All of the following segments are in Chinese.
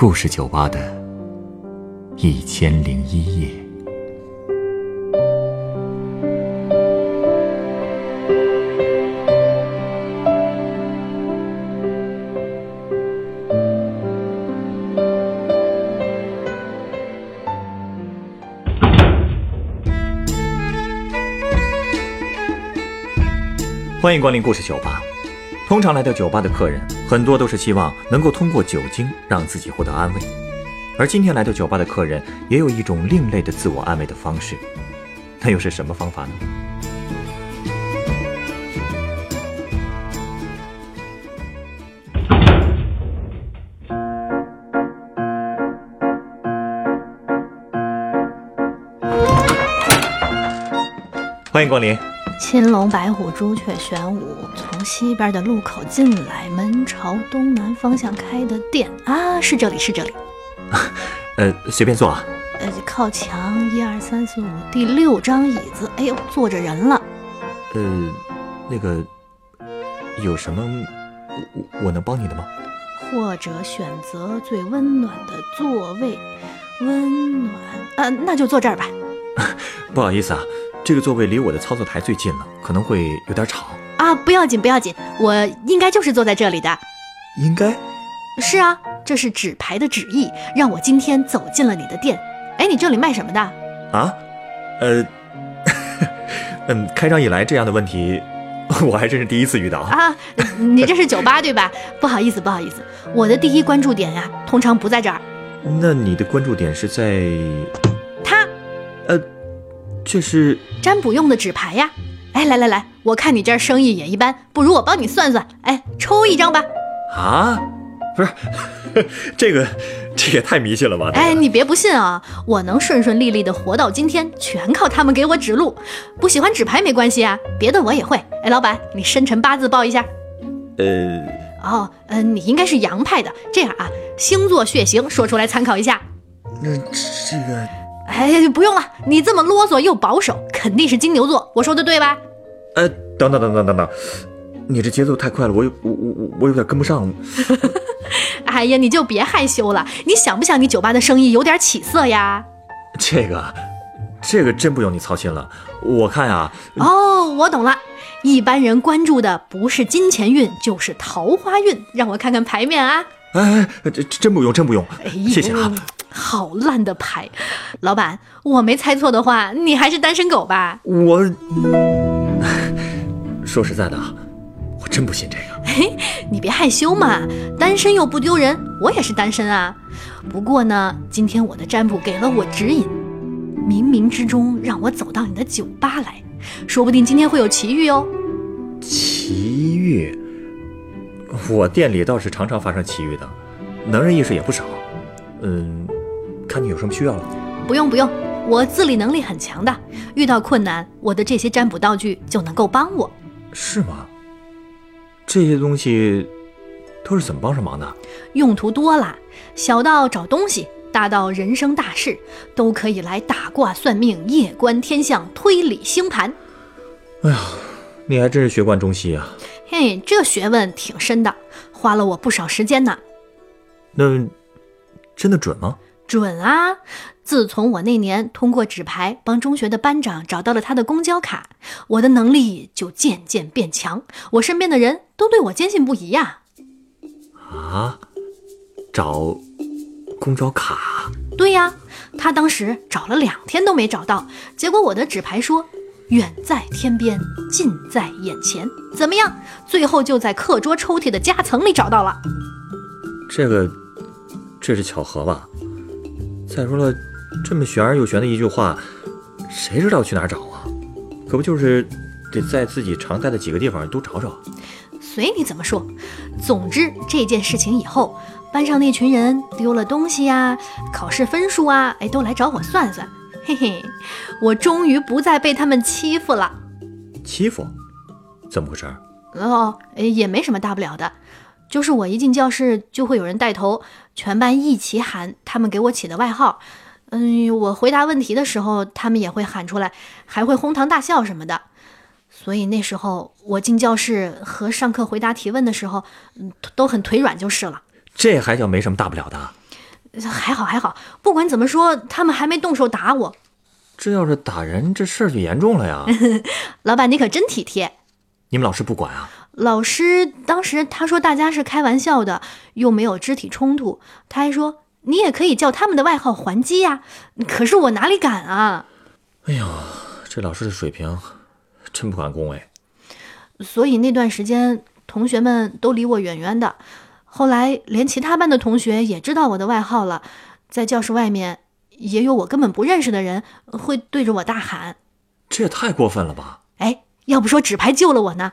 故事酒吧的一千零一夜。欢迎光临故事酒吧。通常来到酒吧的客人，很多都是希望能够通过酒精让自己获得安慰。而今天来到酒吧的客人，也有一种另类的自我安慰的方式。那又是什么方法呢？欢迎光临。青龙白虎朱雀玄武，从西边的路口进来，门朝东南方向开的店啊，是这里，是这里。呃，随便坐啊。呃，靠墙，一二三四五，第六张椅子。哎呦，坐着人了。呃，那个，有什么我我能帮你的吗？或者选择最温暖的座位，温暖。呃，那就坐这儿吧。不好意思啊。这个座位离我的操作台最近了，可能会有点吵啊！不要紧，不要紧，我应该就是坐在这里的。应该？是啊，这是纸牌的旨意，让我今天走进了你的店。哎，你这里卖什么的？啊？呃，嗯，开张以来这样的问题，我还真是第一次遇到啊！你这是酒吧对吧？不好意思，不好意思，我的第一关注点呀，通常不在这儿。那你的关注点是在？他？呃。这是占卜用的纸牌呀！哎，来来来，我看你这儿生意也一般，不如我帮你算算。哎，抽一张吧。啊，不是，这个这也太迷信了吧！哎，你别不信啊，我能顺顺利利的活到今天，全靠他们给我指路。不喜欢纸牌没关系啊，别的我也会。哎，老板，你生辰八字报一下。呃，哦，嗯，你应该是阳派的。这样啊，星座血型说出来参考一下。那这个。哎，不用了，你这么啰嗦又保守，肯定是金牛座，我说的对吧？呃，等等等等等等，你这节奏太快了，我有我我我有点跟不上。哎呀，你就别害羞了，你想不想你酒吧的生意有点起色呀？这个，这个真不用你操心了，我看呀。哦，我懂了，一般人关注的不是金钱运，就是桃花运，让我看看牌面啊。哎，这真不用，真不用，谢谢啊。好烂的牌，老板，我没猜错的话，你还是单身狗吧？我说实在的，我真不信这个。嘿，你别害羞嘛，单身又不丢人，我也是单身啊。不过呢，今天我的占卜给了我指引，冥冥之中让我走到你的酒吧来，说不定今天会有奇遇哦。奇遇？我店里倒是常常发生奇遇的，能人异士也不少。嗯。看你有什么需要了？不用不用，我自理能力很强的，遇到困难，我的这些占卜道具就能够帮我。是吗？这些东西都是怎么帮上忙的？用途多了，小到找东西，大到人生大事，都可以来打卦算命、夜观天象、推理星盘。哎呀，你还真是学贯中西啊！嘿，这学问挺深的，花了我不少时间呢。那真的准吗？准啊！自从我那年通过纸牌帮中学的班长找到了他的公交卡，我的能力就渐渐变强，我身边的人都对我坚信不疑呀。啊？找公交卡？对呀，他当时找了两天都没找到，结果我的纸牌说远在天边，近在眼前，怎么样？最后就在课桌抽屉的夹层里找到了。这个，这是巧合吧？再说了，这么玄而又玄的一句话，谁知道去哪儿找啊？可不就是得在自己常待的几个地方都找找？随你怎么说。总之这件事情以后，班上那群人丢了东西呀、考试分数啊，哎，都来找我算算。嘿嘿，我终于不再被他们欺负了。欺负？怎么回事？哦，也没什么大不了的。就是我一进教室，就会有人带头，全班一起喊他们给我起的外号。嗯，我回答问题的时候，他们也会喊出来，还会哄堂大笑什么的。所以那时候我进教室和上课回答提问的时候，嗯，都很腿软就是了。这还叫没什么大不了的？还好还好，不管怎么说，他们还没动手打我。这要是打人，这事儿就严重了呀。老板，你可真体贴。你们老师不管啊？老师当时他说大家是开玩笑的，又没有肢体冲突。他还说你也可以叫他们的外号还击呀。可是我哪里敢啊？哎呦，这老师的水平真不敢恭维。所以那段时间，同学们都离我远远的。后来连其他班的同学也知道我的外号了，在教室外面也有我根本不认识的人会对着我大喊。这也太过分了吧！哎，要不说纸牌救了我呢。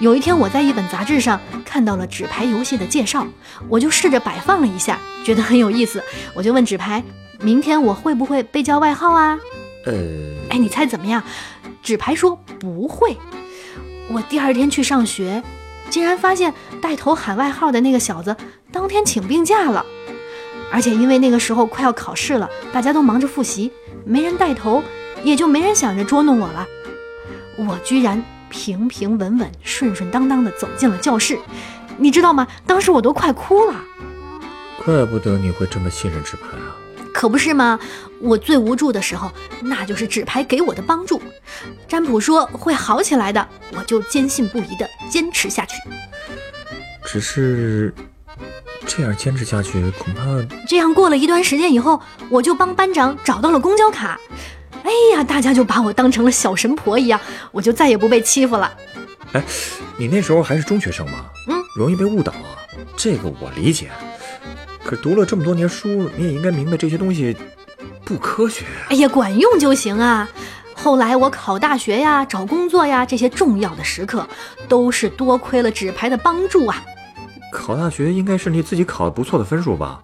有一天我在一本杂志上看到了纸牌游戏的介绍，我就试着摆放了一下，觉得很有意思。我就问纸牌：“明天我会不会被叫外号啊？”呃，哎，你猜怎么样？纸牌说不会。我第二天去上学，竟然发现带头喊外号的那个小子当天请病假了，而且因为那个时候快要考试了，大家都忙着复习，没人带头，也就没人想着捉弄我了。我居然平平稳稳、顺顺当当的走进了教室，你知道吗？当时我都快哭了。怪不得你会这么信任纸牌啊！可不是吗？我最无助的时候，那就是纸牌给我的帮助。占卜说会好起来的，我就坚信不疑的坚持下去。只是这样坚持下去，恐怕……这样过了一段时间以后，我就帮班长找到了公交卡。哎呀，大家就把我当成了小神婆一样，我就再也不被欺负了。哎，你那时候还是中学生吗？嗯，容易被误导啊，这个我理解。可读了这么多年书，你也应该明白这些东西不科学。哎呀，管用就行啊！后来我考大学呀、找工作呀，这些重要的时刻，都是多亏了纸牌的帮助啊。考大学应该是你自己考的不错的分数吧？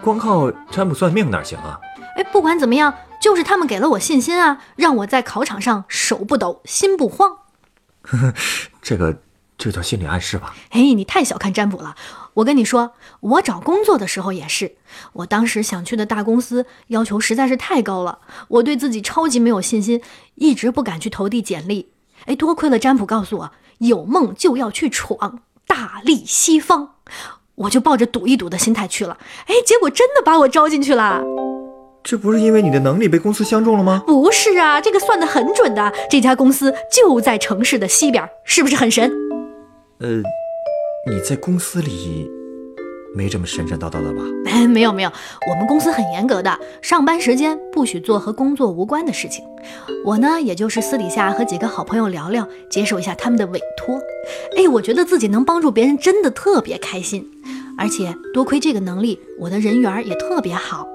光靠占卜算命哪行啊？哎，不管怎么样，就是他们给了我信心啊，让我在考场上手不抖、心不慌。这个。这叫心理暗示吧？哎，你太小看占卜了。我跟你说，我找工作的时候也是，我当时想去的大公司要求实在是太高了，我对自己超级没有信心，一直不敢去投递简历。哎，多亏了占卜告诉我，有梦就要去闯，大力西方，我就抱着赌一赌的心态去了。哎，结果真的把我招进去了。这不是因为你的能力被公司相中了吗？不是啊，这个算得很准的。这家公司就在城市的西边，是不是很神？呃，你在公司里没这么神神叨叨的吧？哎，没有没有，我们公司很严格的，上班时间不许做和工作无关的事情。我呢，也就是私底下和几个好朋友聊聊，接受一下他们的委托。哎，我觉得自己能帮助别人，真的特别开心。而且多亏这个能力，我的人缘也特别好。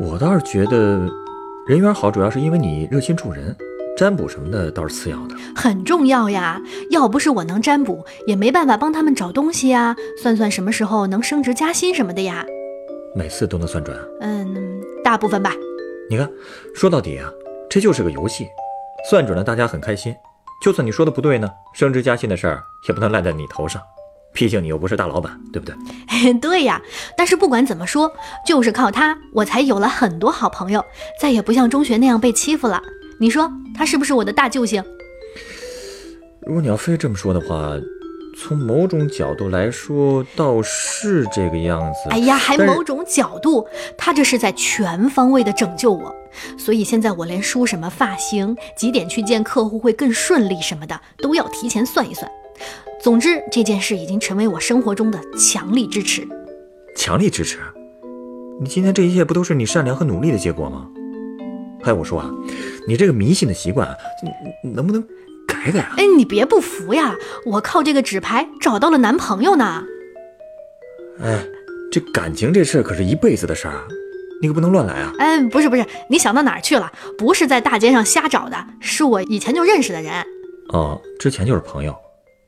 我倒是觉得人缘好，主要是因为你热心助人。占卜什么的倒是次要的，很重要呀。要不是我能占卜，也没办法帮他们找东西呀，算算什么时候能升职加薪什么的呀。每次都能算准？嗯，大部分吧。你看，说到底啊，这就是个游戏，算准了大家很开心。就算你说的不对呢，升职加薪的事儿也不能赖在你头上，毕竟你又不是大老板，对不对？对呀。但是不管怎么说，就是靠他，我才有了很多好朋友，再也不像中学那样被欺负了。你说他是不是我的大救星？如果你要非这么说的话，从某种角度来说，倒是这个样子。哎呀，还某种角度，他这是在全方位的拯救我。所以现在我连梳什么发型、几点去见客户会更顺利什么的，都要提前算一算。总之，这件事已经成为我生活中的强力支持。强力支持？你今天这一切不都是你善良和努力的结果吗？哎，我说啊，你这个迷信的习惯啊，能不能改改啊？哎，你别不服呀！我靠这个纸牌找到了男朋友呢。哎，这感情这事可是一辈子的事儿，你可不能乱来啊！哎，不是不是，你想到哪儿去了？不是在大街上瞎找的，是我以前就认识的人。哦，之前就是朋友，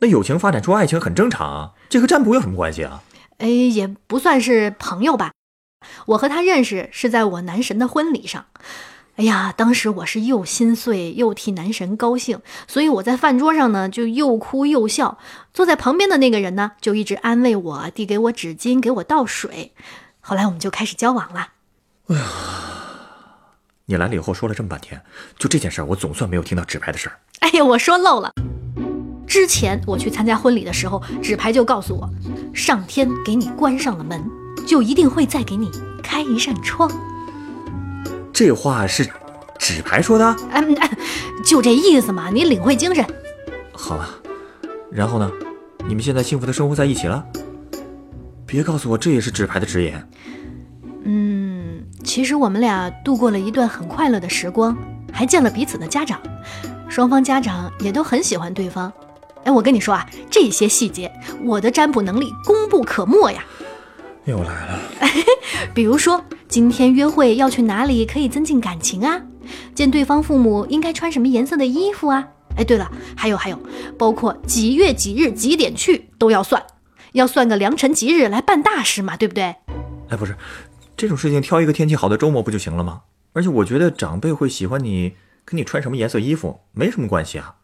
那友情发展出爱情很正常啊，这和占卜有什么关系啊？哎，也不算是朋友吧。我和他认识是在我男神的婚礼上。哎呀，当时我是又心碎又替男神高兴，所以我在饭桌上呢就又哭又笑。坐在旁边的那个人呢就一直安慰我，递给我纸巾，给我倒水。后来我们就开始交往了。哎呀，你来了以后说了这么半天，就这件事儿，我总算没有听到纸牌的事儿。哎呀，我说漏了。之前我去参加婚礼的时候，纸牌就告诉我，上天给你关上了门。就就一定会再给你开一扇窗。这话是纸牌说的？嗯，嗯就这意思嘛，你领会精神。好了，然后呢？你们现在幸福的生活在一起了？别告诉我这也是纸牌的直言。嗯，其实我们俩度过了一段很快乐的时光，还见了彼此的家长，双方家长也都很喜欢对方。哎，我跟你说啊，这些细节，我的占卜能力功不可没呀。又来了，比如说，今天约会要去哪里可以增进感情啊？见对方父母应该穿什么颜色的衣服啊？哎，对了，还有还有，包括几月几日几点去都要算，要算个良辰吉日来办大事嘛，对不对？哎，不是，这种事情挑一个天气好的周末不就行了吗？而且我觉得长辈会喜欢你，跟你穿什么颜色衣服没什么关系啊，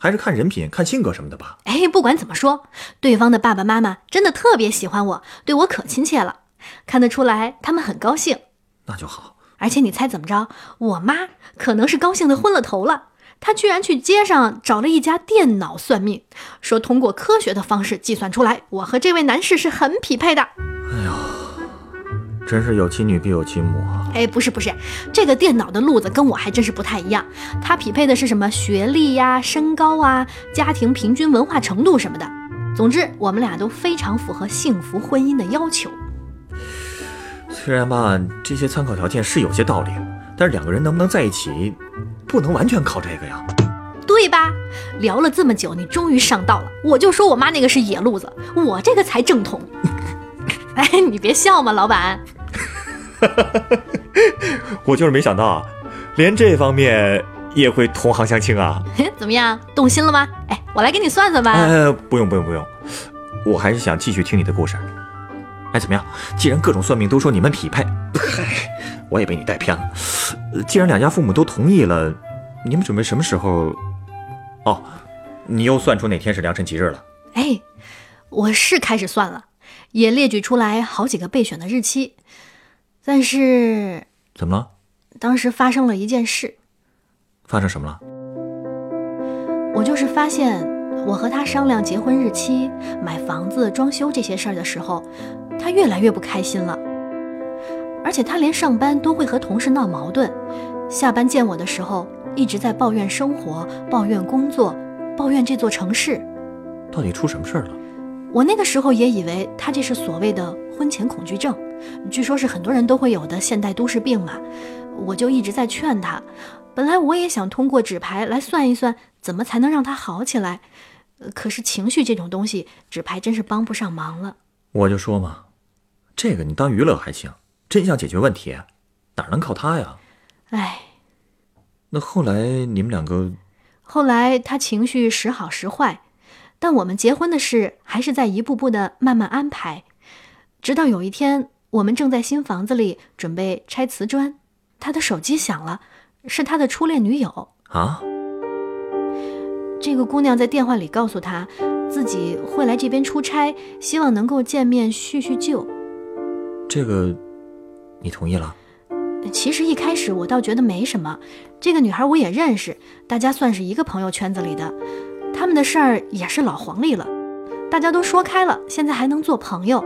还是看人品、看性格什么的吧。哎，不管怎么说，对方的爸爸妈妈真的特别喜欢我，对我可亲切了，看得出来他们很高兴。那就好。而且你猜怎么着？我妈可能是高兴的昏了头了，她居然去街上找了一家电脑算命，说通过科学的方式计算出来，我和这位男士是很匹配的。哎呦，真是有其女必有其母啊！哎，不是不是，这个电脑的路子跟我还真是不太一样，它匹配的是什么学历呀、身高啊、家庭平均文化程度什么的。总之，我们俩都非常符合幸福婚姻的要求。虽然吧，这些参考条件是有些道理，但是两个人能不能在一起，不能完全靠这个呀。对吧？聊了这么久，你终于上道了。我就说我妈那个是野路子，我这个才正统。哎，你别笑嘛，老板。我就是没想到啊，连这方面也会同行相亲啊。怎么样，动心了吗？哎，我来给你算算吧。呃，不用不用不用，我还是想继续听你的故事。哎，怎么样？既然各种算命都说你们匹配，嗨，我也被你带偏了。呃既然两家父母都同意了，你们准备什么时候？哦，你又算出哪天是良辰吉日了？哎，我是开始算了，也列举出来好几个备选的日期，但是怎么了？当时发生了一件事，发生什么了？我就是发现我和他商量结婚日期、买房子、装修这些事儿的时候，他越来越不开心了，而且他连上班都会和同事闹矛盾，下班见我的时候一直在抱怨生活、抱怨工作、抱怨这座城市。到底出什么事儿了？我那个时候也以为他这是所谓的婚前恐惧症，据说是很多人都会有的现代都市病嘛。我就一直在劝他，本来我也想通过纸牌来算一算，怎么才能让他好起来。呃可是情绪这种东西，纸牌真是帮不上忙了。我就说嘛，这个你当娱乐还行，真想解决问题，哪能靠他呀？唉，那后来你们两个后来他情绪时好时坏，但我们结婚的事还是在一步步的慢慢安排。直到有一天，我们正在新房子里准备拆瓷砖，他的手机响了，是他的初恋女友。啊，这个姑娘在电话里告诉他，自己会来这边出差，希望能够见面叙叙旧。这个你同意了？其实一开始我倒觉得没什么，这个女孩我也认识，大家算是一个朋友圈子里的，他们的事儿也是老黄历了，大家都说开了，现在还能做朋友，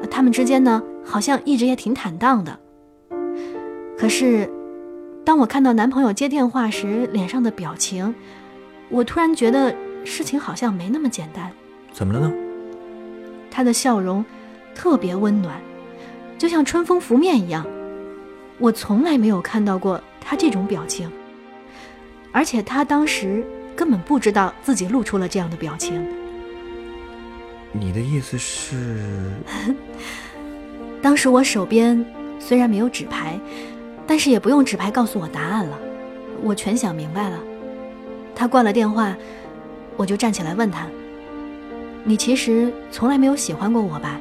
呃他们之间呢好像一直也挺坦荡的。可是，当我看到男朋友接电话时脸上的表情，我突然觉得事情好像没那么简单。怎么了呢？他的笑容特别温暖，就像春风拂面一样。我从来没有看到过他这种表情，而且他当时根本不知道自己露出了这样的表情。你的意思是？当时我手边虽然没有纸牌，但是也不用纸牌告诉我答案了，我全想明白了。他挂了电话，我就站起来问他：“你其实从来没有喜欢过我吧？”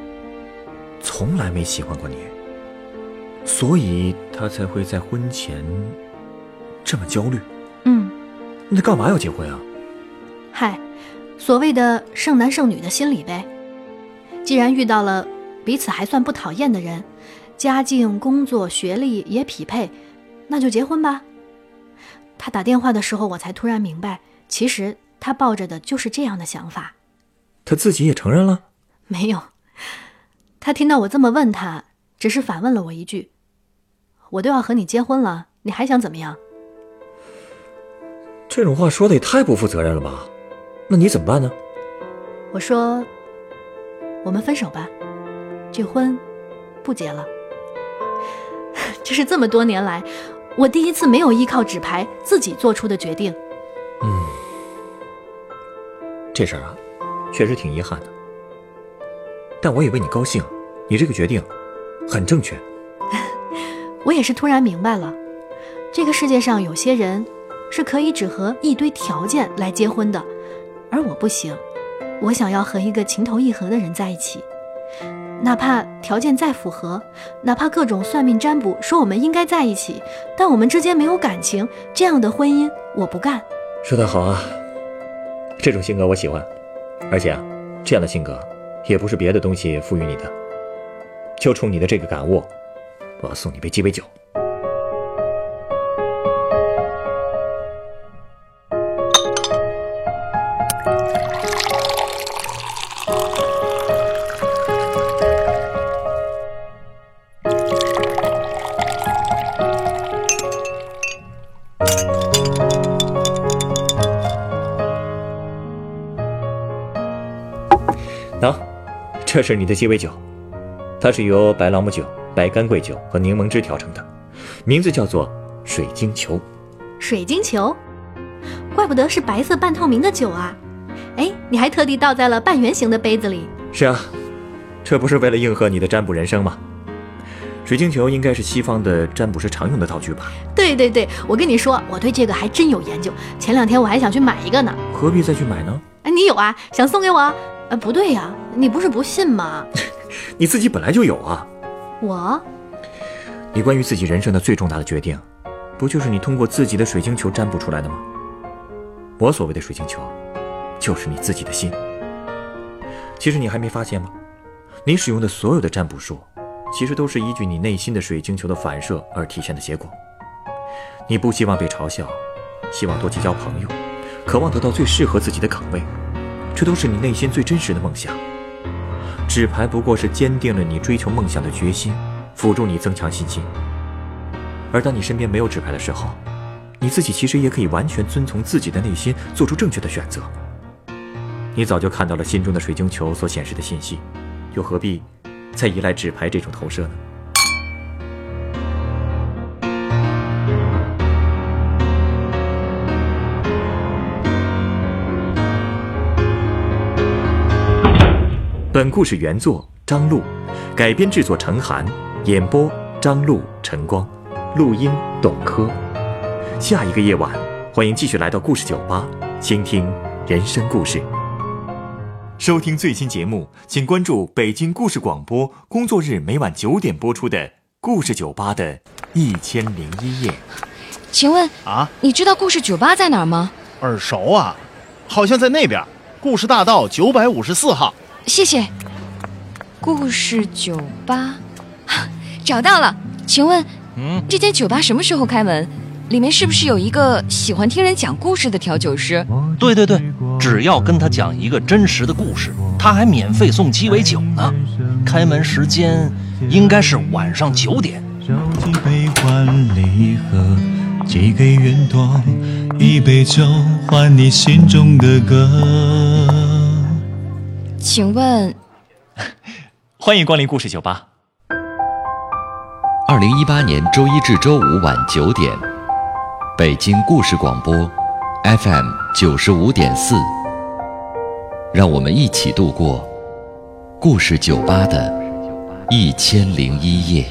从来没喜欢过你，所以他才会在婚前这么焦虑。嗯，那干嘛要结婚啊？嗨，所谓的剩男剩女的心理呗。既然遇到了彼此还算不讨厌的人，家境、工作、学历也匹配，那就结婚吧。他打电话的时候，我才突然明白，其实他抱着的就是这样的想法。他自己也承认了。没有，他听到我这么问他，只是反问了我一句：“我都要和你结婚了，你还想怎么样？”这种话说的也太不负责任了吧？那你怎么办呢？我说：“我们分手吧，这婚不结了。”这是这么多年来我第一次没有依靠纸牌自己做出的决定。嗯，这事儿啊，确实挺遗憾的。但我也为你高兴，你这个决定很正确。我也是突然明白了，这个世界上有些人是可以只和一堆条件来结婚的，而我不行，我想要和一个情投意合的人在一起。哪怕条件再符合，哪怕各种算命占卜说我们应该在一起，但我们之间没有感情，这样的婚姻我不干。说得好啊，这种性格我喜欢，而且啊，这样的性格也不是别的东西赋予你的，就冲你的这个感悟，我要送你杯鸡尾酒。喏，这是你的鸡尾酒，它是由白朗姆酒、白干桂酒和柠檬汁调成的，名字叫做水晶球。水晶球，怪不得是白色半透明的酒啊！哎，你还特地倒在了半圆形的杯子里。是啊，这不是为了应和你的占卜人生吗？水晶球应该是西方的占卜师常用的道具吧？对对对，我跟你说，我对这个还真有研究。前两天我还想去买一个呢。何必再去买呢？哎，你有啊？想送给我？呃，不对呀，你不是不信吗？你自己本来就有啊。我？你关于自己人生的最重大的决定，不就是你通过自己的水晶球占卜出来的吗？我所谓的水晶球，就是你自己的心。其实你还没发现吗？你使用的所有的占卜术，其实都是依据你内心的水晶球的反射而体现的结果。你不希望被嘲笑，希望多结交朋友，渴望得到最适合自己的岗位。这都是你内心最真实的梦想。纸牌不过是坚定了你追求梦想的决心，辅助你增强信心。而当你身边没有纸牌的时候，你自己其实也可以完全遵从自己的内心，做出正确的选择。你早就看到了心中的水晶球所显示的信息，又何必再依赖纸牌这种投射呢？本故事原作张璐，改编制作陈寒，演播张璐、陈光，录音董珂。下一个夜晚，欢迎继续来到故事酒吧，倾听人生故事。收听最新节目，请关注北京故事广播，工作日每晚九点播出的《故事酒吧的一千零一夜》。请问啊，你知道故事酒吧在哪儿吗？耳熟啊，好像在那边，故事大道九百五十四号。谢谢。故事酒吧，找到了。请问，嗯，这间酒吧什么时候开门？里面是不是有一个喜欢听人讲故事的调酒师？对对对，只要跟他讲一个真实的故事，他还免费送鸡尾酒呢。开门时间应该是晚上九点。一杯酒换你心中的歌。请问，欢迎光临故事酒吧。二零一八年周一至周五晚九点，北京故事广播，FM 九十五点四。让我们一起度过故事酒吧的一千零一夜。